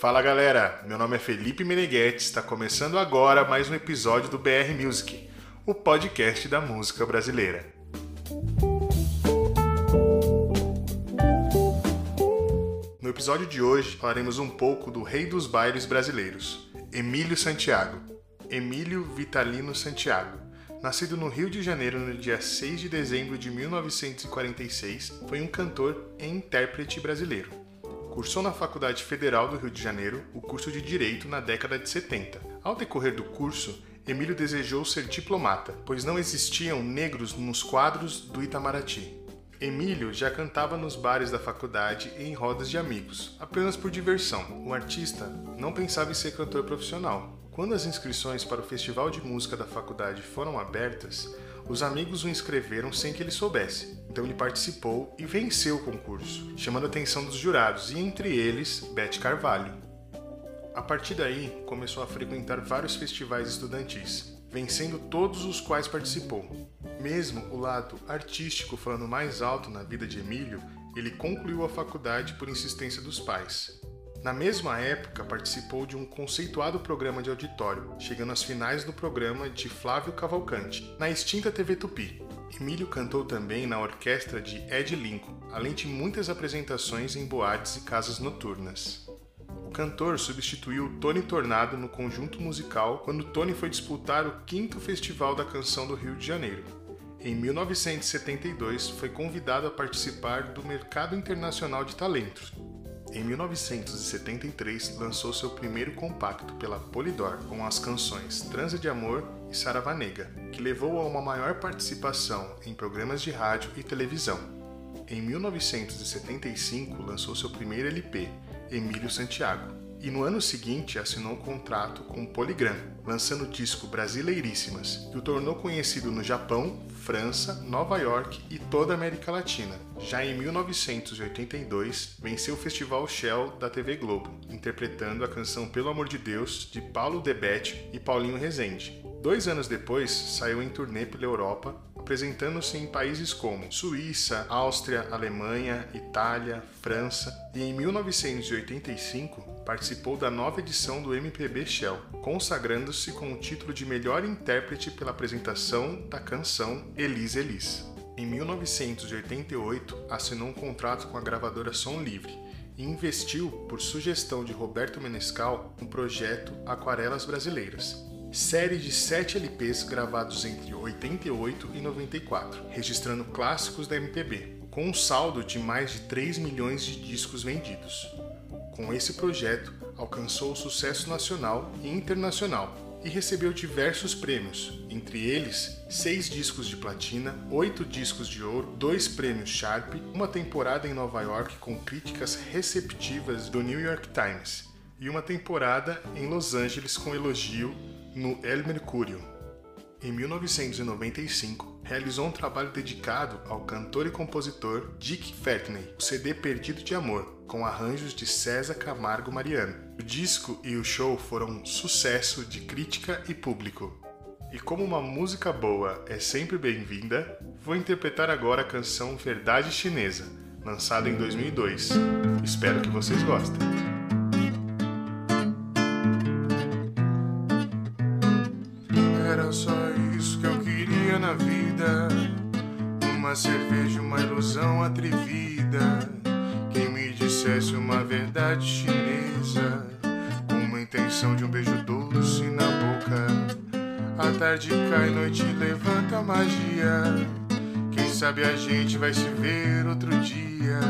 Fala galera, meu nome é Felipe Meneghetti, está começando agora mais um episódio do BR Music, o podcast da música brasileira. No episódio de hoje falaremos um pouco do rei dos bailes brasileiros, Emílio Santiago. Emílio Vitalino Santiago. Nascido no Rio de Janeiro no dia 6 de dezembro de 1946, foi um cantor e intérprete brasileiro. Cursou na Faculdade Federal do Rio de Janeiro o curso de Direito na década de 70. Ao decorrer do curso, Emílio desejou ser diplomata, pois não existiam negros nos quadros do Itamaraty. Emílio já cantava nos bares da faculdade e em rodas de amigos, apenas por diversão. O artista não pensava em ser cantor profissional. Quando as inscrições para o Festival de Música da faculdade foram abertas, os amigos o inscreveram sem que ele soubesse, então ele participou e venceu o concurso, chamando a atenção dos jurados, e entre eles, Beth Carvalho. A partir daí, começou a frequentar vários festivais estudantis, vencendo todos os quais participou. Mesmo o lado artístico falando mais alto na vida de Emílio, ele concluiu a faculdade por insistência dos pais. Na mesma época, participou de um conceituado programa de auditório, chegando às finais do programa de Flávio Cavalcante, na extinta TV Tupi. Emílio cantou também na orquestra de Ed Lincoln, além de muitas apresentações em boates e casas noturnas. O cantor substituiu Tony Tornado no conjunto musical quando Tony foi disputar o quinto Festival da Canção do Rio de Janeiro. Em 1972, foi convidado a participar do Mercado Internacional de Talentos, em 1973, lançou seu primeiro compacto pela Polydor com as canções Transa de Amor e Saravanega, que levou a uma maior participação em programas de rádio e televisão. Em 1975, lançou seu primeiro LP, Emílio Santiago, e no ano seguinte assinou um contrato com Polygram, lançando o disco Brasileiríssimas, que o tornou conhecido no Japão, França, Nova York e toda a América Latina. Já em 1982, venceu o Festival Shell da TV Globo, interpretando a canção Pelo Amor de Deus de Paulo Debete e Paulinho Rezende. Dois anos depois, saiu em turnê pela Europa, apresentando-se em países como Suíça, Áustria, Alemanha, Itália, França, e em 1985 participou da nova edição do MPB Shell, consagrando-se com o título de melhor intérprete pela apresentação da canção Elis Elis. Em 1988, assinou um contrato com a gravadora Som Livre e investiu, por sugestão de Roberto Menescal, no projeto Aquarelas Brasileiras, série de sete LPs gravados entre 88 e 94, registrando clássicos da MPB, com um saldo de mais de 3 milhões de discos vendidos. Com esse projeto, alcançou sucesso nacional e internacional e recebeu diversos prêmios, entre eles seis discos de platina, oito discos de ouro, dois prêmios Sharp, uma temporada em Nova York com críticas receptivas do New York Times e uma temporada em Los Angeles com elogio no El Mercurio. Em 1995, realizou um trabalho dedicado ao cantor e compositor Dick Fertney, o CD Perdido de Amor, com arranjos de César Camargo Mariano. O disco e o show foram um sucesso de crítica e público. E como uma música boa é sempre bem-vinda, vou interpretar agora a canção Verdade Chinesa, lançada em 2002. Espero que vocês gostem. Era só isso que eu queria na vida. Uma cerveja, uma ilusão atrevida. Dissesse uma verdade chinesa. Com uma intenção de um beijo doce na boca. A tarde cai, noite levanta a magia. Quem sabe a gente vai se ver outro dia.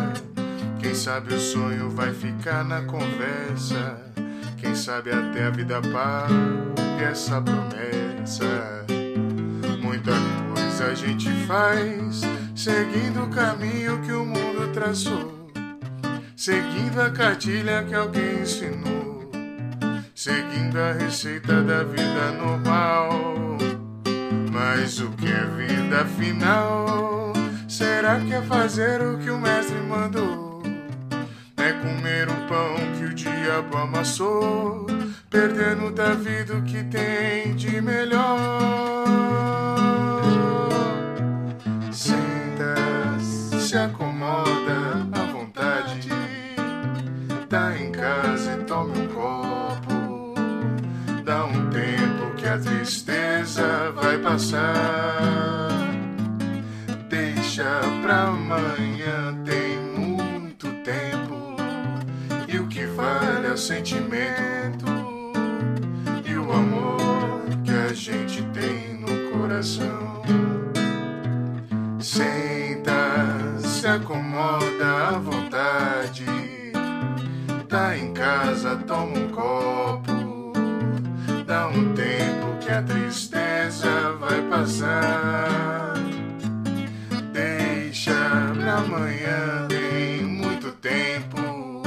Quem sabe o sonho vai ficar na conversa. Quem sabe até a vida pague essa promessa. Muita coisa a gente faz, seguindo o caminho que o mundo traçou, seguindo a cartilha que alguém ensinou, seguindo a receita da vida normal. Mas o que é vida final? Será que é fazer o que o mestre mandou? É comer o pão que o diabo amassou, perdendo da vida o que tem de melhor. A tristeza vai passar. Deixa pra amanhã, tem muito tempo. E o que vale é o sentimento e o amor que a gente tem no coração. Senta, se acomoda à vontade. Tá em casa, toma um copo. A tristeza vai passar. Deixa pra amanhã, tem muito tempo.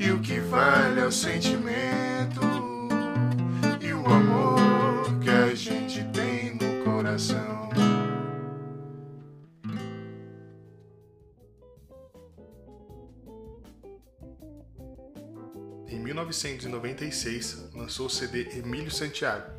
E o que vale é o sentimento e o amor que a gente tem no coração. Em 1996, lançou o CD Emílio Santiago,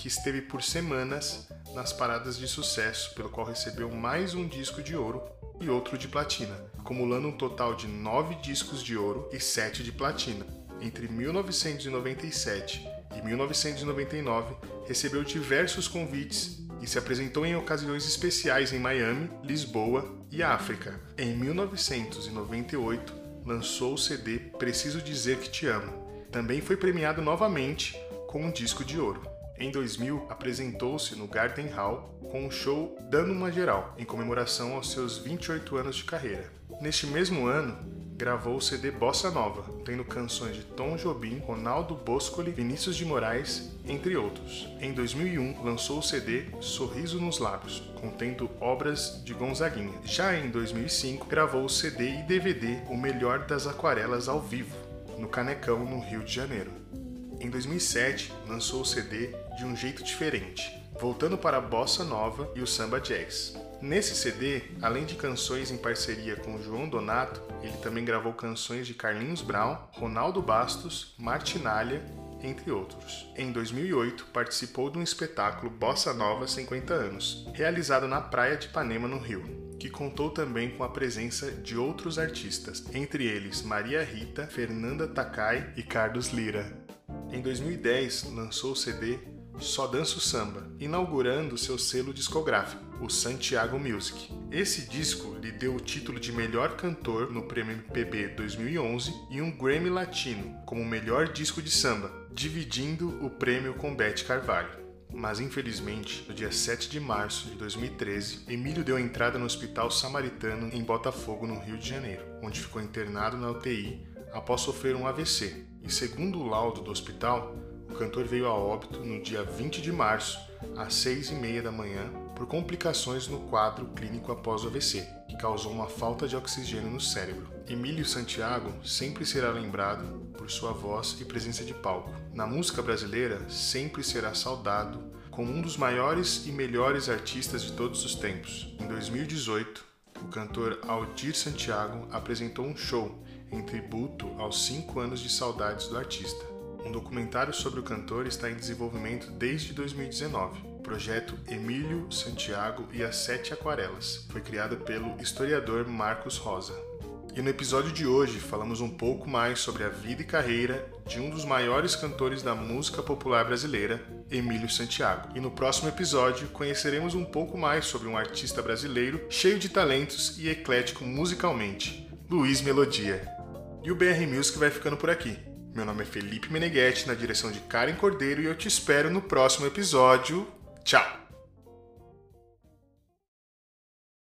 que esteve por semanas nas paradas de sucesso, pelo qual recebeu mais um disco de ouro e outro de platina, acumulando um total de nove discos de ouro e sete de platina. Entre 1997 e 1999, recebeu diversos convites e se apresentou em ocasiões especiais em Miami, Lisboa e África. Em 1998, lançou o CD Preciso Dizer Que Te Amo. Também foi premiado novamente com um disco de ouro. Em 2000, apresentou-se no Garden Hall com um show Dando uma Geral, em comemoração aos seus 28 anos de carreira. Neste mesmo ano, gravou o CD Bossa Nova, tendo canções de Tom Jobim, Ronaldo Boscoli, Vinícius de Moraes, entre outros. Em 2001, lançou o CD Sorriso nos Lábios, contendo obras de Gonzaguinha. Já em 2005, gravou o CD e DVD O Melhor das Aquarelas ao vivo, no Canecão, no Rio de Janeiro. Em 2007, lançou o CD De um Jeito Diferente, voltando para a bossa nova e o samba jazz. Nesse CD, além de canções em parceria com João Donato, ele também gravou canções de Carlinhos Brown, Ronaldo Bastos, Martinalha, entre outros. Em 2008, participou de um espetáculo Bossa Nova 50 anos, realizado na praia de Ipanema, no Rio, que contou também com a presença de outros artistas, entre eles Maria Rita, Fernanda Takai e Carlos Lira. Em 2010, lançou o CD Só Danço Samba, inaugurando seu selo discográfico, o Santiago Music. Esse disco lhe deu o título de melhor cantor no Prêmio MPB 2011 e um Grammy Latino como melhor disco de samba, dividindo o prêmio com Beth Carvalho. Mas infelizmente, no dia 7 de março de 2013, Emílio deu entrada no Hospital Samaritano em Botafogo, no Rio de Janeiro, onde ficou internado na UTI após sofrer um AVC. E segundo o laudo do hospital, o cantor veio a óbito no dia 20 de março, às 6 e meia da manhã, por complicações no quadro clínico após o AVC, que causou uma falta de oxigênio no cérebro. Emílio Santiago sempre será lembrado por sua voz e presença de palco. Na música brasileira, sempre será saudado como um dos maiores e melhores artistas de todos os tempos. Em 2018, o cantor Aldir Santiago apresentou um show em tributo aos 5 anos de saudades do artista. Um documentário sobre o cantor está em desenvolvimento desde 2019. O projeto Emílio Santiago e as Sete Aquarelas foi criado pelo historiador Marcos Rosa. E no episódio de hoje falamos um pouco mais sobre a vida e carreira de um dos maiores cantores da música popular brasileira, Emílio Santiago. E no próximo episódio conheceremos um pouco mais sobre um artista brasileiro cheio de talentos e eclético musicalmente, Luiz Melodia. E o BR Music vai ficando por aqui. Meu nome é Felipe Meneghetti, na direção de Karen Cordeiro, e eu te espero no próximo episódio. Tchau!